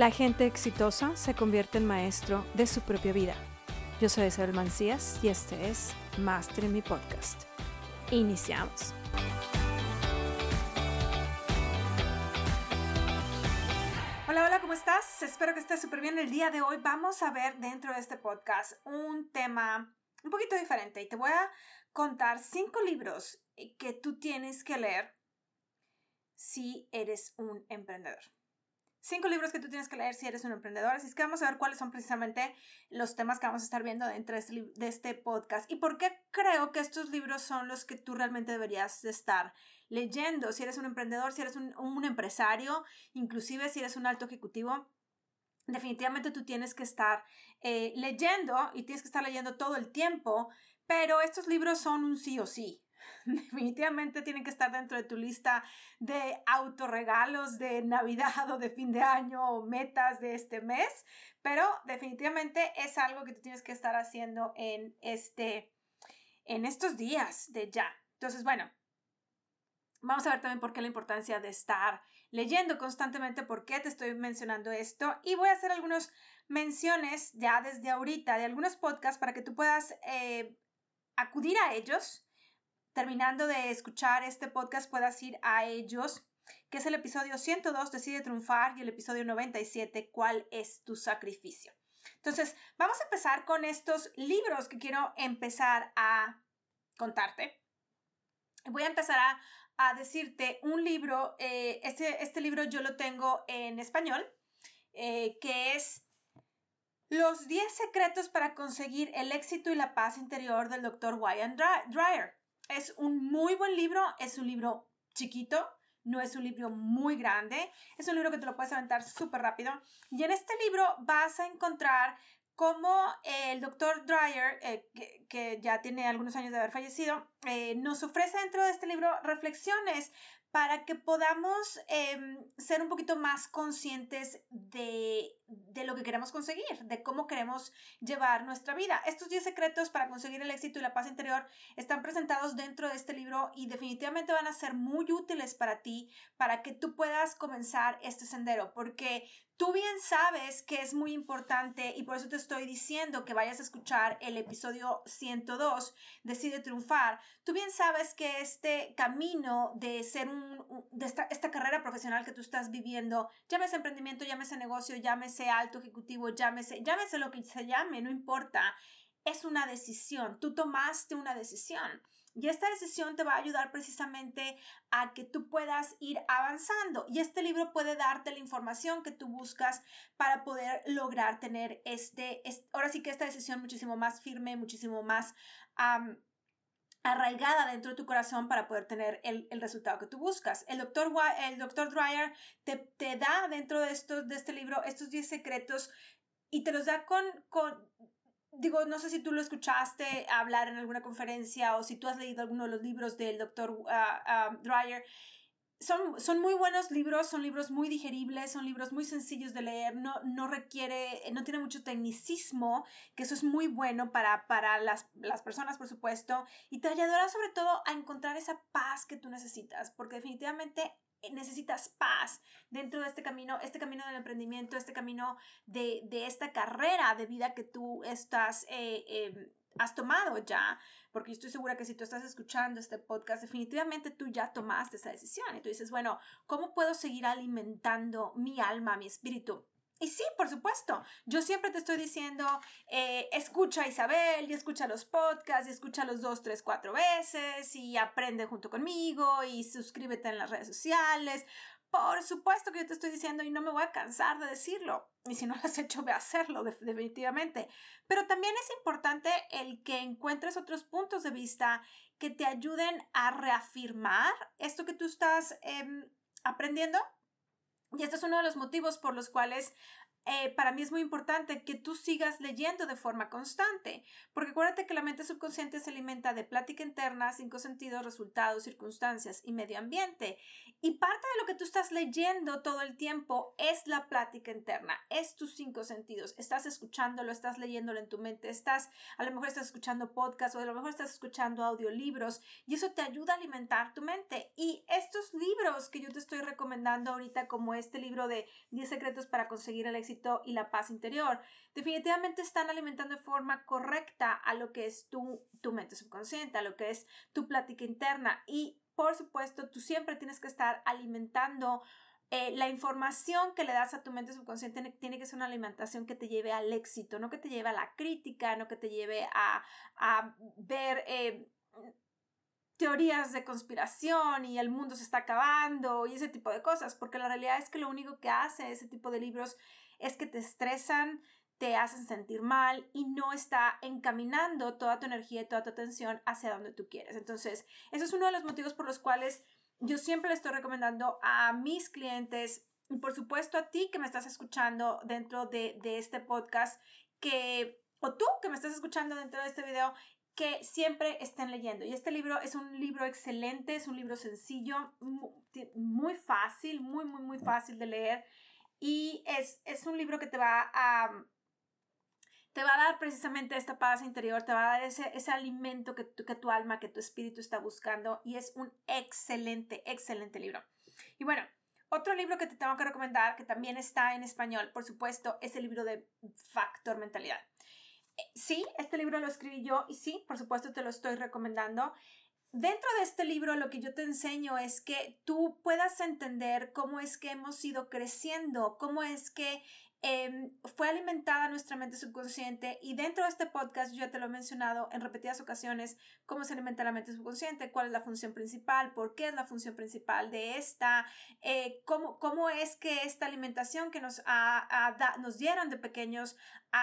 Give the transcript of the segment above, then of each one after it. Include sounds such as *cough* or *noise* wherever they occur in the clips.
La gente exitosa se convierte en maestro de su propia vida. Yo soy Isabel Mancías y este es Master en mi podcast. Iniciamos. Hola, hola, ¿cómo estás? Espero que estés súper bien. El día de hoy vamos a ver dentro de este podcast un tema un poquito diferente y te voy a contar cinco libros que tú tienes que leer si eres un emprendedor cinco libros que tú tienes que leer si eres un emprendedor. Así es que vamos a ver cuáles son precisamente los temas que vamos a estar viendo dentro de este, de podcast y por qué creo que estos libros son los que tú realmente deberías estar leyendo. Si eres un emprendedor, si eres un, un empresario, inclusive si eres un alto ejecutivo. Definitivamente tú tienes que estar eh, leyendo y tienes que estar leyendo todo el tiempo, pero estos libros son un sí o sí. *laughs* Definitivamente tienen que estar dentro de tu lista de autorregalos de Navidad o de fin de año o metas de este mes, pero definitivamente es algo que tú tienes que estar haciendo en este en estos días de ya. Entonces, bueno, Vamos a ver también por qué la importancia de estar leyendo constantemente, por qué te estoy mencionando esto. Y voy a hacer algunas menciones ya desde ahorita de algunos podcasts para que tú puedas eh, acudir a ellos terminando de escuchar este podcast puedas ir a ellos, que es el episodio 102, Decide Triunfar, y el episodio 97, ¿Cuál es tu sacrificio? Entonces, vamos a empezar con estos libros que quiero empezar a contarte. Voy a empezar a, decirte un libro, eh, este, este, libro yo lo tengo en español, eh, que es Los 10 secretos para conseguir el éxito y la paz interior del Dr. Wyan Dreyer. Es un muy buen libro, es un libro chiquito, no es un libro muy grande, es un libro que te lo puedes aventar súper rápido. Y en este libro vas a encontrar cómo el doctor Dreyer, eh, que, ya tiene algunos años de haber fallecido, eh, nos ofrece dentro de este libro reflexiones para que podamos em, ser un poquito más conscientes de, de, lo que queremos conseguir, de cómo queremos llevar nuestra vida. Estos 10 secretos para conseguir el éxito y la paz interior están presentados dentro de este libro y definitivamente van a ser muy útiles para ti, para que tú puedas comenzar este sendero, porque Tú bien sabes que es muy importante y por eso te estoy diciendo que vayas a escuchar el episodio 102, Decide Triunfar. Tú bien sabes que este camino de ser un, de esta, carrera profesional que tú estás viviendo, llámese emprendimiento, llámese negocio, llámese alto ejecutivo, llámese, llámese lo que se llame, no importa, es una decisión. Tú tomaste una decisión. Y esta decisión te va a ayudar precisamente a que tú puedas ir avanzando. Y este libro puede darte la información que tú buscas para poder lograr tener este, ahora sí que esta decisión muchísimo más firme, muchísimo más arraigada dentro de tu corazón para poder tener el, resultado que tú buscas. El doctor, el doctor Dreyer te, te da dentro de, estos, de este libro estos 10 secretos y te los da con, con digo, no sé si tú lo escuchaste hablar en alguna conferencia o si tú has leído alguno de los libros del doctor ah, Dreyer. Son, son, muy buenos libros, son libros muy digeribles, son libros muy sencillos de leer, no, no requiere, no tiene mucho tecnicismo, que eso es muy bueno para, para las, las personas, por supuesto, y te ayudará sobre todo a encontrar esa paz que tú necesitas, porque definitivamente necesitas paz dentro de este camino, este camino del emprendimiento, este camino de, esta carrera de vida que tú estás, eh, em, has tomado ya, porque estoy segura que si tú estás escuchando este podcast, definitivamente tú ya tomaste esa decisión y tú dices, bueno, ¿cómo puedo seguir alimentando mi alma, mi espíritu? Y sí, por supuesto, yo siempre te estoy diciendo, eh, escucha a Isabel y escucha los podcasts y escucha los dos, tres, cuatro veces y aprende junto conmigo y suscríbete en las redes sociales. Por supuesto que yo te estoy diciendo y no me voy a cansar de decirlo. Y si no lo has hecho, ve a hacerlo definitivamente. Pero también es importante el que encuentres otros puntos de vista que te ayuden a reafirmar esto que tú estás em, aprendiendo y este es uno de los motivos por los cuales eh, para mí es muy importante que tú sigas leyendo de forma constante, porque acuérdate que la mente subconsciente se alimenta de plática interna, cinco sentidos, resultados, circunstancias y medio ambiente. Y parte de lo que tú estás leyendo todo el tiempo es la plática interna, es tus cinco sentidos. Estás escuchándolo, estás leyéndolo en tu mente, estás, a lo mejor estás escuchando podcast o a lo mejor estás escuchando audiolibros y eso te ayuda a alimentar tu mente. Y estos libros que yo te estoy recomendando ahorita, como este libro de 10 secretos para conseguir el éxito, y la paz interior, definitivamente están alimentando de forma correcta a lo que es tu, tu mente subconsciente, a lo que es tu plática interna. Y por supuesto, tú siempre tienes que estar alimentando eh, la información que le das a tu mente subconsciente tiene que ser una alimentación que te lleve al éxito, no que te lleve a la crítica, no que te lleve a, a ver eh, teorías de conspiración y el mundo se está acabando y ese tipo de cosas, porque la realidad es que lo único que hace ese tipo de libros es que te estresan, te hacen sentir mal y no está encaminando toda tu energía y toda tu atención hacia donde tú quieres. Entonces, eso es uno de los motivos por los cuales yo siempre le estoy recomendando a mis clientes y por supuesto a ti que me estás escuchando dentro de, de este podcast, que, o tú que me estás escuchando dentro de este video, que siempre estén leyendo. Y este libro es un libro excelente, es un libro sencillo, muy fácil, muy, muy, muy fácil de leer. Y es, es un libro que te va a, te va a dar precisamente esta paz interior, te va a dar ese, ese alimento que tu, que tu alma, que tu espíritu está buscando. Y es un excelente, excelente libro. Y bueno, otro libro que te tengo que recomendar, que también está en español, por supuesto, es el libro de Factor Mentalidad. Eh, sí, este libro lo escribí yo y sí, por supuesto te lo estoy recomendando. Dentro de este libro lo que yo te enseño es que tú puedas entender cómo es que hemos ido creciendo, cómo es que em, fue alimentada nuestra mente subconsciente y dentro de este podcast yo ya te lo he mencionado en repetidas ocasiones cómo se alimenta la mente subconsciente, cuál es la función principal, por qué es la función principal de esta, eh, cómo, cómo, es que esta alimentación que nos, nos dieron de pequeños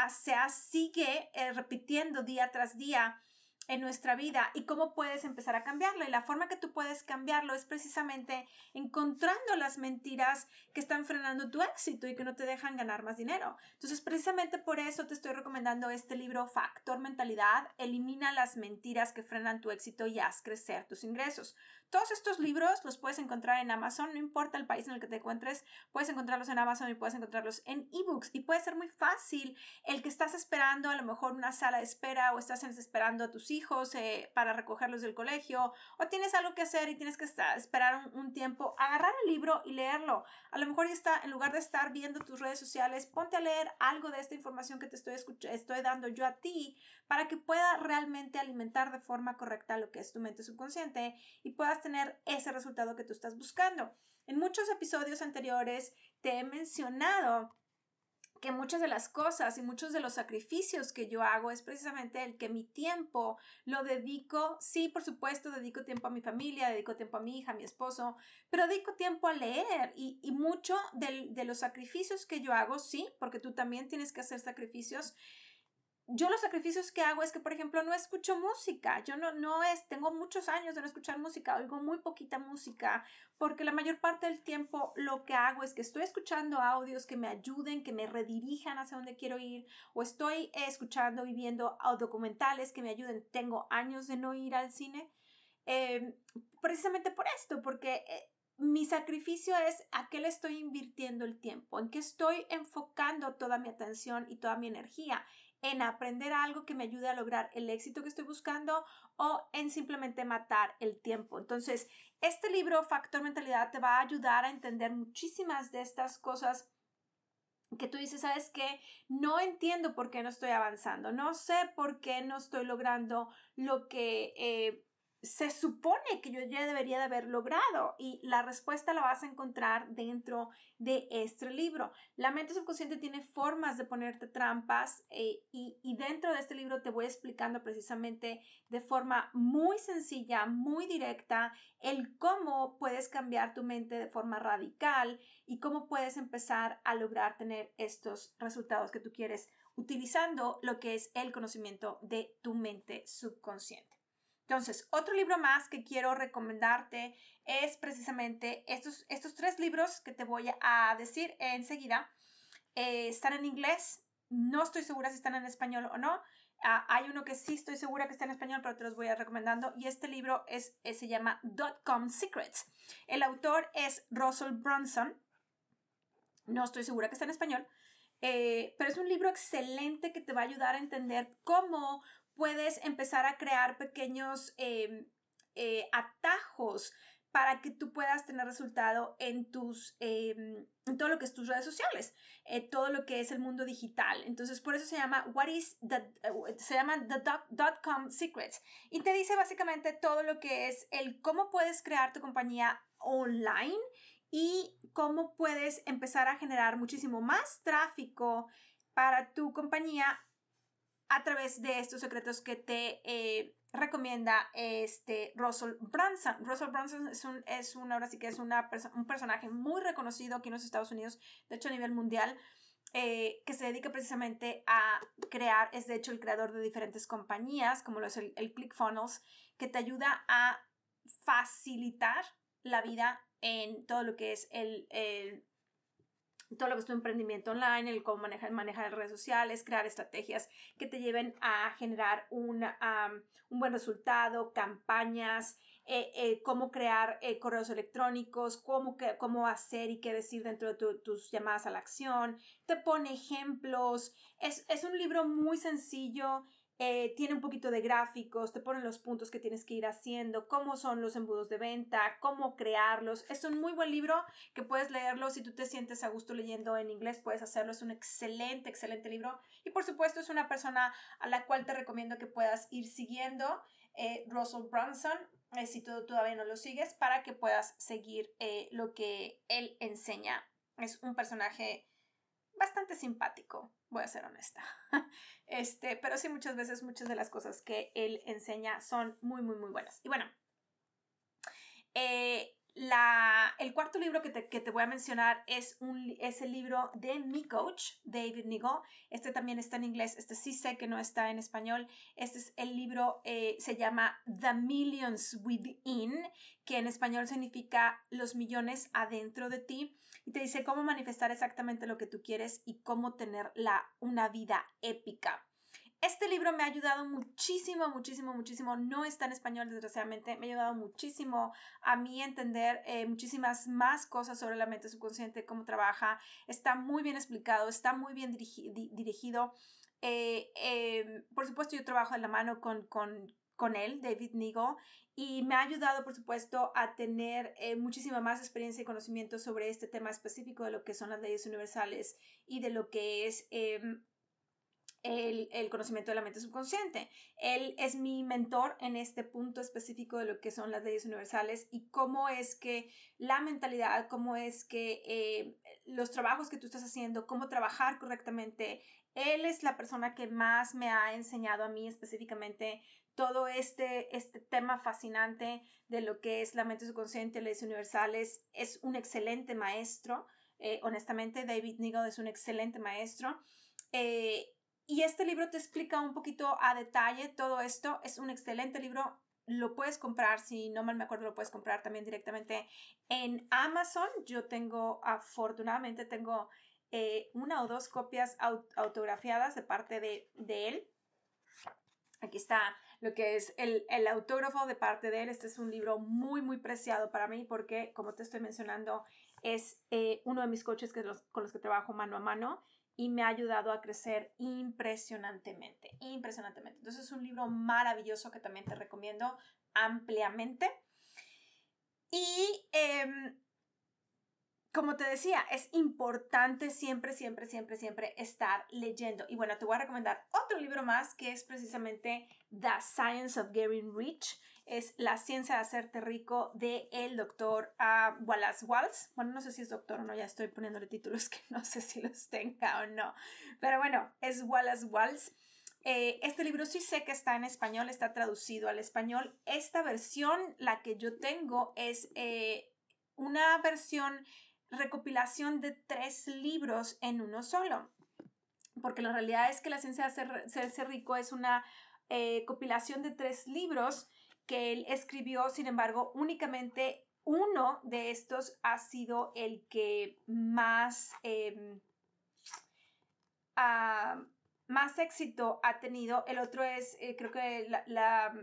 se sigue eh, repitiendo día tras día en nuestra vida y cómo puedes empezar a cambiarlo. Y la forma que tú puedes cambiarlo es precisamente encontrando las mentiras que están frenando tu éxito y que no te dejan ganar más dinero. Entonces, precisamente por eso te estoy recomendando este libro Factor Mentalidad. Elimina las mentiras que frenan tu éxito y haz crecer tus ingresos. Todos estos libros los puedes encontrar en Amazon, no importa el país en el que te encuentres, puedes encontrarlos en Amazon y puedes encontrarlos en ebooks y puede ser muy fácil el que estás esperando a lo mejor una sala de espera o estás esperando a tus hijos eh, para recogerlos del colegio o tienes algo que hacer y tienes que estar, esperar un, tiempo, agarrar el libro y leerlo. A lo mejor está, en lugar de estar viendo tus redes sociales, ponte a leer algo de esta información que te estoy, estoy dando yo a ti para que pueda realmente alimentar de forma correcta lo que es tu mente subconsciente y puedas tener ese resultado que tú estás buscando. En muchos episodios anteriores te he mencionado que muchas de las cosas y muchos de los sacrificios que yo hago es precisamente el que mi tiempo lo dedico, sí, por supuesto, dedico tiempo a mi familia, dedico tiempo a mi hija, a mi esposo, pero dedico tiempo a leer y, mucho de los sacrificios que yo hago, sí, porque tú también tienes que hacer sacrificios, yo los sacrificios que hago es que, por ejemplo, no escucho música. Yo no, no es, tengo muchos años de no escuchar música, oigo muy poquita música, porque la mayor parte del tiempo lo que hago es que estoy escuchando audios que me ayuden, que me redirijan hacia donde quiero ir, o estoy escuchando y viendo documentales que me ayuden. Tengo años de no ir al cine, em, precisamente por esto, porque... Eh, mi sacrificio es a qué le estoy invirtiendo el tiempo, en qué estoy enfocando toda mi atención y toda mi energía en aprender algo que me ayude a lograr el éxito que estoy buscando o en simplemente matar el tiempo. Entonces, este libro, Factor Mentalidad, te va a ayudar a entender muchísimas de estas cosas que tú dices, ¿sabes qué? No entiendo por qué no estoy avanzando, no sé por qué no estoy logrando lo que eh, se supone que yo ya debería de haber logrado y la respuesta la vas a encontrar dentro de este libro. La mente subconsciente tiene formas de ponerte trampas eh, y, y, dentro de este libro te voy explicando precisamente de forma muy sencilla, muy directa, el cómo puedes cambiar tu mente de forma radical y cómo puedes empezar a lograr tener estos resultados que tú quieres utilizando lo que es el conocimiento de tu mente subconsciente. Entonces, otro libro más que quiero recomendarte es precisamente estos, estos tres libros que te voy a decir enseguida. eh, están en inglés. No estoy segura si están en español o no. Ah, hay uno que sí estoy segura que está en español, pero te los voy a recomendando. Y este libro es, se llama Dotcom Secrets. El autor es Russell Brunson. No estoy segura que está en español. Eh, pero es un libro excelente que te va a ayudar a entender cómo puedes empezar a crear pequeños em, eh, atajos para que tú puedas tener resultado en tus em, todo lo que es tus redes sociales, eh, todo lo que es el mundo digital. Entonces, por eso se llama What is the se llama the dot, com secrets y te dice básicamente todo lo que es el cómo puedes crear tu compañía online y cómo puedes empezar a generar muchísimo más tráfico para tu compañía a través de estos secretos que te eh, recomienda este Russell Brunson. Russell Brunson es un, es ahora sí que es una un personaje muy reconocido aquí en los Estados Unidos, de hecho a nivel mundial, eh, que se dedica precisamente a crear, es de hecho el creador de diferentes compañías, como lo es el, el ClickFunnels, que te ayuda a facilitar la vida en todo lo que es el todo lo que es tu emprendimiento online, el cómo manejar, manejar redes sociales, crear estrategias que te lleven a generar un, un buen resultado, campañas, eh, eh, cómo crear eh, correos electrónicos, cómo, cómo hacer y qué decir dentro de tus llamadas a la acción, te pone ejemplos, es, es un libro muy sencillo eh, tiene un poquito de gráficos, te ponen los puntos que tienes que ir haciendo, cómo son los embudos de venta, cómo crearlos. Es un muy buen libro que puedes leerlo si tú te sientes a gusto leyendo en inglés, puedes hacerlo. Es un excelente, excelente libro. Y por supuesto es una persona a la cual te recomiendo que puedas ir siguiendo, eh, Russell Brunson, eh, si tú todavía no lo sigues, para que puedas seguir lo que él enseña. Es un personaje bastante simpático, voy a ser honesta. *laughs* Este, pero sí, muchas veces muchas de las cosas que él enseña son muy, muy, muy buenas. Y bueno, eh, la, el cuarto libro que te, que te, voy a mencionar es, un, es el libro de mi coach, David Nigo. Este también está en inglés, este sí sé que no está en español. Este es el libro, eh, se llama The Millions Within, que en español significa los millones adentro de ti y te dice cómo manifestar exactamente lo que tú quieres y cómo tener la, una vida épica. Este libro me ha ayudado muchísimo, muchísimo, muchísimo. No está en español, desgraciadamente. Me ha ayudado muchísimo a mí entender eh, muchísimas más cosas sobre la mente subconsciente, cómo trabaja. Está muy bien explicado, está muy bien dirigido. Eh, em, por supuesto, yo trabajo de la mano con, con, con él, David Nigo, y me ha ayudado, por supuesto, a tener eh, muchísima más experiencia y conocimiento sobre este tema específico de lo que son las leyes universales y de lo que es em, el, el, conocimiento de la mente subconsciente. Él es mi mentor en este punto específico de lo que son las leyes universales y cómo es que la mentalidad, cómo es que eh, los trabajos que tú estás haciendo, cómo trabajar correctamente. Él es la persona que más me ha enseñado a mí específicamente todo este, este tema fascinante de lo que es la mente subconsciente, leyes universales, es un excelente maestro. Eh, honestamente, David Nigel es un excelente maestro. Eh, y este libro te explica un poquito a detalle todo esto. Es un excelente libro. Lo puedes comprar, si no mal me acuerdo, lo puedes comprar también directamente en Amazon. Yo tengo, afortunadamente, tengo eh, una o dos copias autografiadas de parte de, de él. Aquí está lo que es el, el, autógrafo de parte de él. Este es un libro muy, muy preciado para mí porque, como te estoy mencionando, es eh, uno de mis coaches que con los que trabajo mano a mano y me ha ayudado a crecer impresionantemente, impresionantemente. Entonces es un libro maravilloso que también te recomiendo ampliamente. Y em, como te decía, es importante siempre, siempre, siempre, siempre estar leyendo. Y bueno, te voy a recomendar otro libro más que es precisamente The Science of Getting Rich. Es La ciencia de hacerte rico de el doctor uh, Wallace Waltz. Bueno, no sé si es doctor o no, ya estoy poniéndole títulos que *laughs* no sé si los tenga o no. Pero bueno, es Wallace Waltz. Eh, este libro sí sé que está en español, está traducido al español. Esta versión, la que yo tengo, es eh, una versión recopilación de tres libros en uno solo. Porque la realidad es que la ciencia de ser, rico es una eh, compilación de tres libros que él escribió, sin embargo, únicamente uno de estos ha sido el que más, em, ah, más éxito ha tenido. El otro es, eh, creo que la,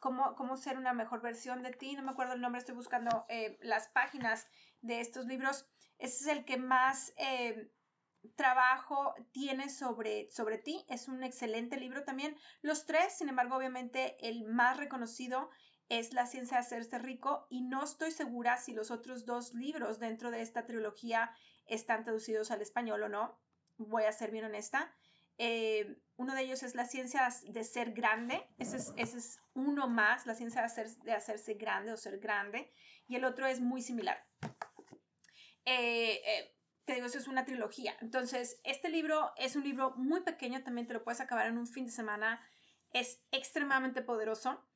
cómo, cómo, ser una mejor versión de ti. No me acuerdo el nombre, estoy buscando eh, las páginas de estos libros. Ese es el que más eh, trabajo tiene sobre, sobre ti. Es un excelente libro también. Los tres, sin embargo, obviamente el más reconocido es La ciencia de hacerse rico y no estoy segura si los otros dos libros dentro de esta trilogía están traducidos al español o no. Voy a ser bien honesta. Eh, uno de ellos es la ciencia de ser grande. Ese es, ese es uno más, la ciencia de, hacer, de, hacerse grande o ser grande. Y el otro es muy similar. Eh, eh, te digo, eso es una trilogía. Entonces, este libro es un libro muy pequeño, también te lo puedes acabar en un fin de semana. Es extremadamente poderoso.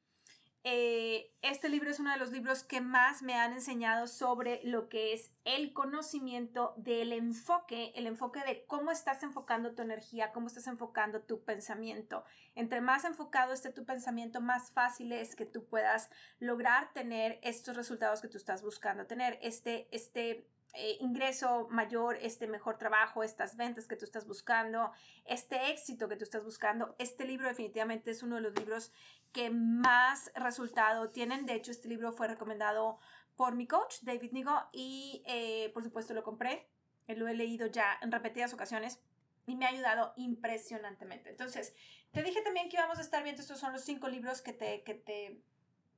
Eh, este libro es uno de los libros que más me han enseñado sobre lo que es el conocimiento del enfoque, el enfoque de cómo estás enfocando tu energía, cómo estás enfocando tu pensamiento. Entre más enfocado esté tu pensamiento, más fácil es que tú puedas lograr tener estos resultados que tú estás buscando tener, este, este eh, ingreso mayor, este mejor trabajo, estas ventas que tú estás buscando, este éxito que tú estás buscando. Este libro definitivamente es uno de los libros que más resultado tienen. De hecho, este libro fue recomendado por mi coach, David Nigo, y eh, por supuesto lo compré. Lo he leído ya en repetidas ocasiones y me ha ayudado impresionantemente. Entonces, te dije también que íbamos a estar viendo, estos son los cinco libros que te, que te,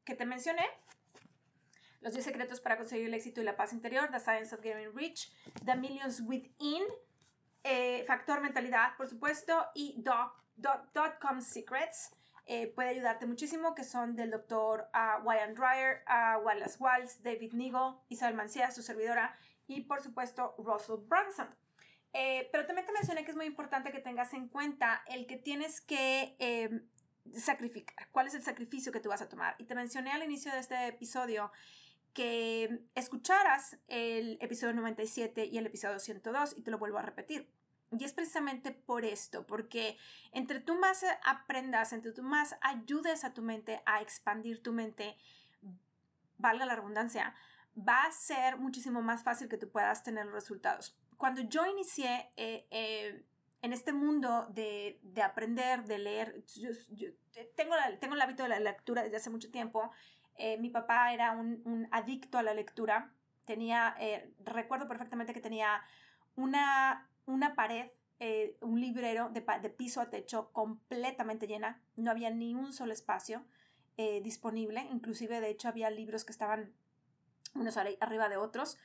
que te mencioné. Los 10 secretos para conseguir el éxito y la paz interior, The Science of Getting Rich, The Millions Within, eh, Factor Mentalidad, por supuesto, y Dot, Dot, Com Secrets. Eh, puede ayudarte muchísimo, que son del doctor uh, Wyan Dreyer, uh, Wallace Waltz, David Nigel, Isabel Mancía, su servidora, y por supuesto Russell Brunson. Eh, pero también te mencioné que es muy importante que tengas en cuenta el que tienes que em, sacrificar, cuál es el sacrificio que tú vas a tomar. Y te mencioné al inicio de este episodio que escucharas el episodio 97 y el episodio 102 y te lo vuelvo a repetir. Y es precisamente por esto, porque entre tú más aprendas, entre tú más ayudes a tu mente a expandir tu mente, valga la redundancia, va a ser muchísimo más fácil que tú puedas tener los resultados. Cuando yo inicié eh, eh, en este mundo de, aprender, de leer, yo, tengo, tengo el hábito de la lectura desde hace mucho tiempo eh, mi papá era un, adicto a la lectura. Tenía, eh, recuerdo perfectamente que tenía una, una pared, eh, un librero de, de, piso a techo completamente llena. No había ni un solo espacio disponible. Inclusive, de hecho, había libros que estaban unos arriba de otros.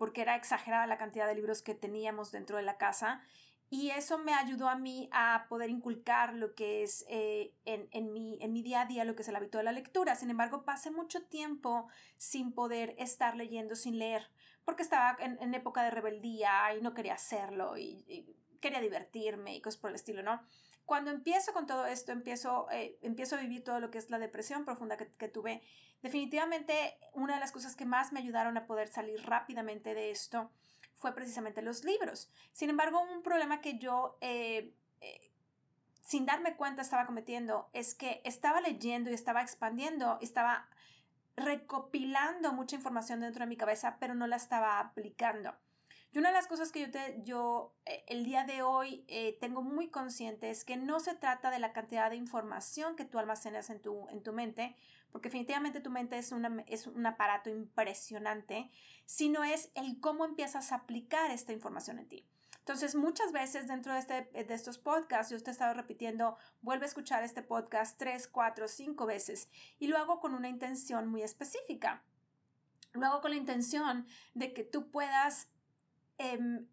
porque era exagerada la cantidad de libros que teníamos dentro de la casa y eso me ayudó a mí a poder inculcar lo que es eh, en, en, mi, en mi día a día, lo que es el hábito de la lectura. Sin embargo, pasé mucho tiempo sin poder estar leyendo, sin leer, porque estaba en, época de rebeldía y no quería hacerlo y, quería divertirme y cosas por el estilo, ¿no? Cuando empiezo con todo esto, empiezo, eh, empiezo a vivir todo lo que es la depresión profunda que tuve. Definitivamente, una de las cosas que más me ayudaron a poder salir rápidamente de esto fue precisamente los libros. Sin embargo, un problema que yo, eh, eh, sin darme cuenta, estaba cometiendo es que estaba leyendo y estaba expandiendo, estaba recopilando mucha información dentro de mi cabeza, pero no la estaba aplicando. Y una de las cosas que yo, te, yo eh, el día de hoy tengo muy consciente es que no se trata de la cantidad de información que tú almacenas en tu, en tu mente, porque definitivamente tu mente es, es un aparato impresionante, sino es el cómo empiezas a aplicar esta información en ti. Entonces, muchas veces dentro de, este, de estos podcasts, yo te he estado repitiendo, vuelve a escuchar este podcast tres, cuatro, cinco veces y lo hago con una intención muy específica. Lo hago con la intención de que tú puedas em,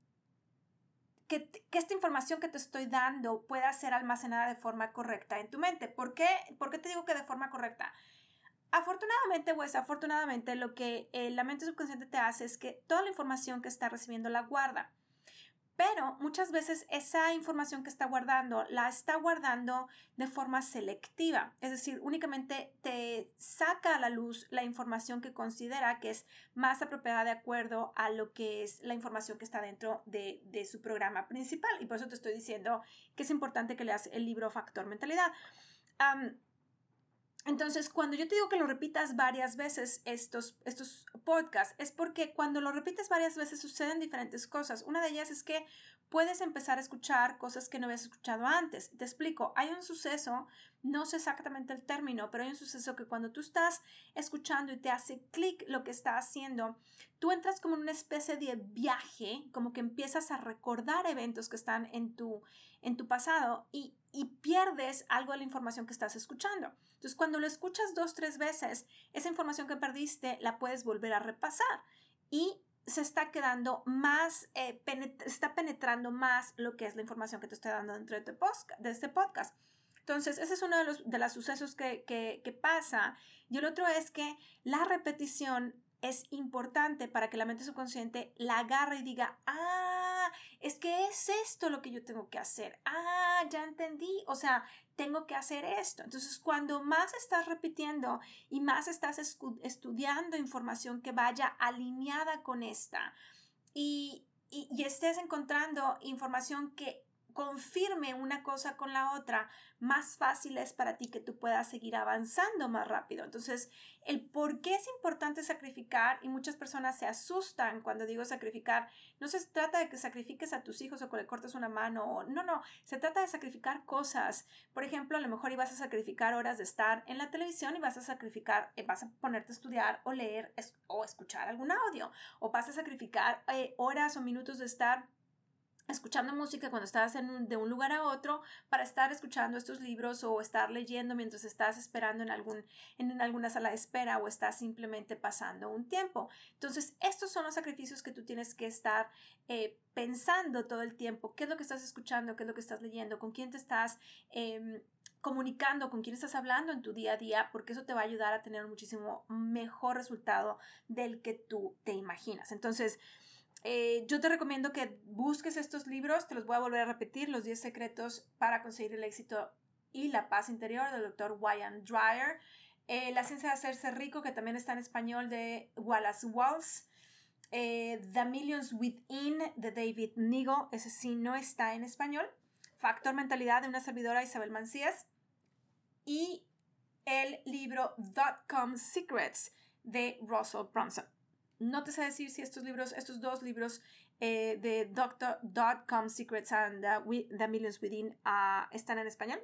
que, que, esta información que te estoy dando pueda ser almacenada de forma correcta en tu mente. ¿Por qué, ¿Por qué te digo que de forma correcta? Afortunadamente o desafortunadamente, lo que eh, la mente subconsciente te hace es que toda la información que está recibiendo la guarda. Pero muchas veces esa información que está guardando la está guardando de forma selectiva, es decir, únicamente te saca a la luz la información que considera que es más apropiada de acuerdo a lo que es la información que está dentro de, su programa principal. Y por eso te estoy diciendo que es importante que leas el libro Factor Mentalidad. Entonces, cuando yo te digo que lo repitas varias veces estos, estos podcasts, es porque cuando lo repites varias veces suceden diferentes cosas. Una de ellas es que puedes empezar a escuchar cosas que no habías escuchado antes. Te explico, hay un suceso, no sé exactamente el término, pero hay un suceso que cuando tú estás escuchando y te hace clic lo que está haciendo, tú entras como en una especie de viaje, como que empiezas a recordar eventos que están en tu, en tu pasado y, y pierdes algo de la información que estás escuchando. Entonces, cuando lo escuchas dos, tres veces, esa información que perdiste la puedes volver a repasar y se está quedando más, eh, está penetrando más lo que es la información que te estoy dando dentro de, este podcast. Entonces, ese es uno de los de los sucesos que, que pasa. Y el otro es que la repetición es importante para que la mente subconsciente la agarre y diga, ah, es que es esto lo que yo tengo que hacer. Ah, ya entendí. O sea, tengo que hacer esto. Entonces, cuando más estás repitiendo y más estás estudiando información que vaya alineada con esta y, y estés encontrando información que confirme una cosa con la otra, más fácil es para ti que tú puedas seguir avanzando más rápido. Entonces, el por qué es importante sacrificar, y muchas personas se asustan cuando digo sacrificar, no se trata de que sacrifiques a tus hijos o que le cortes una mano, no, no, se trata de sacrificar cosas. Por ejemplo, a lo mejor ibas a sacrificar horas de estar en la televisión y vas a sacrificar, eh, vas a ponerte a estudiar o leer o escuchar algún audio, o vas a sacrificar eh, horas o minutos de estar escuchando música cuando estás de un lugar a otro para estar escuchando estos libros o estar leyendo mientras estás esperando en, algún, en alguna sala de espera o estás simplemente pasando un tiempo. Entonces, estos son los sacrificios que tú tienes que estar eh, pensando todo el tiempo. ¿Qué es lo que estás escuchando? ¿Qué es lo que estás leyendo? ¿Con quién te estás... Em, comunicando con quién estás hablando en tu día a día, porque eso te va a ayudar a tener un muchísimo mejor resultado del que tú te imaginas. Entonces, eh, yo te recomiendo que busques estos libros, te los voy a volver a repetir, Los 10 secretos para conseguir el éxito y la paz interior del doctor Wyan Dreyer, eh, La ciencia de hacerse rico, que también está en español de Wallace Walls, eh, The Millions Within de David Nigo, ese sí no está en español, Factor Mentalidad de una servidora Isabel Mancías. Y el libro Dot-Com Secrets de Russell Brunson. No te sé decir si estos libros, estos dos libros eh, de Doctor.com Secrets and the, Millions Within ah, están en español.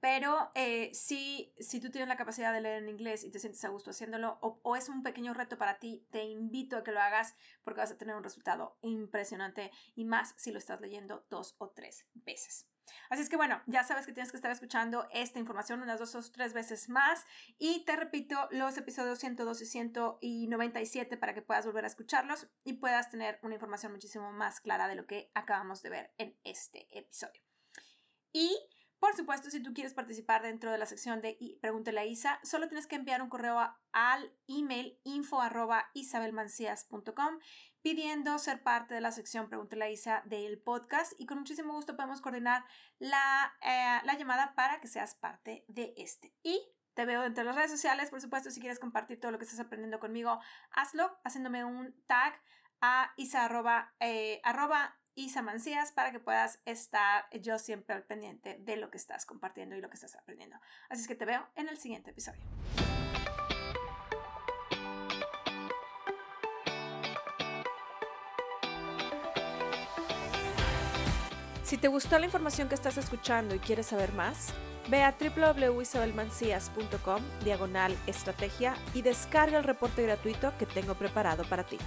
Pero eh, si, si tú tienes la capacidad de leer en inglés y te sientes a gusto haciéndolo, o, es un pequeño reto para ti, te invito a que lo hagas porque vas a tener un resultado impresionante y más si lo estás leyendo dos o tres veces. Así es que bueno, ya sabes que tienes que estar escuchando esta información unas dos o tres veces más y te repito los episodios 102 y 197 para que puedas volver a escucharlos y puedas tener una información muchísimo más clara de lo que acabamos de ver en este episodio. Y por supuesto, si tú quieres participar dentro de la sección de Pregúntale a Isa, solo tienes que enviar un correo al email info pidiendo ser parte de la sección Pregúntale a Isa del podcast y con muchísimo gusto podemos coordinar la, eh, la llamada para que seas parte de este. Y te veo dentro de las redes sociales, por supuesto, si quieres compartir todo lo que estás aprendiendo conmigo, hazlo haciéndome un tag a isa arroba, eh, Isa Mancías para que puedas estar yo siempre al pendiente de lo que estás compartiendo y lo que estás aprendiendo. Así es que te veo en el siguiente episodio. Si te gustó la información que estás escuchando y quieres saber más, ve a www.isabelmancias.com diagonal estrategia y descarga el reporte gratuito que tengo preparado para ti.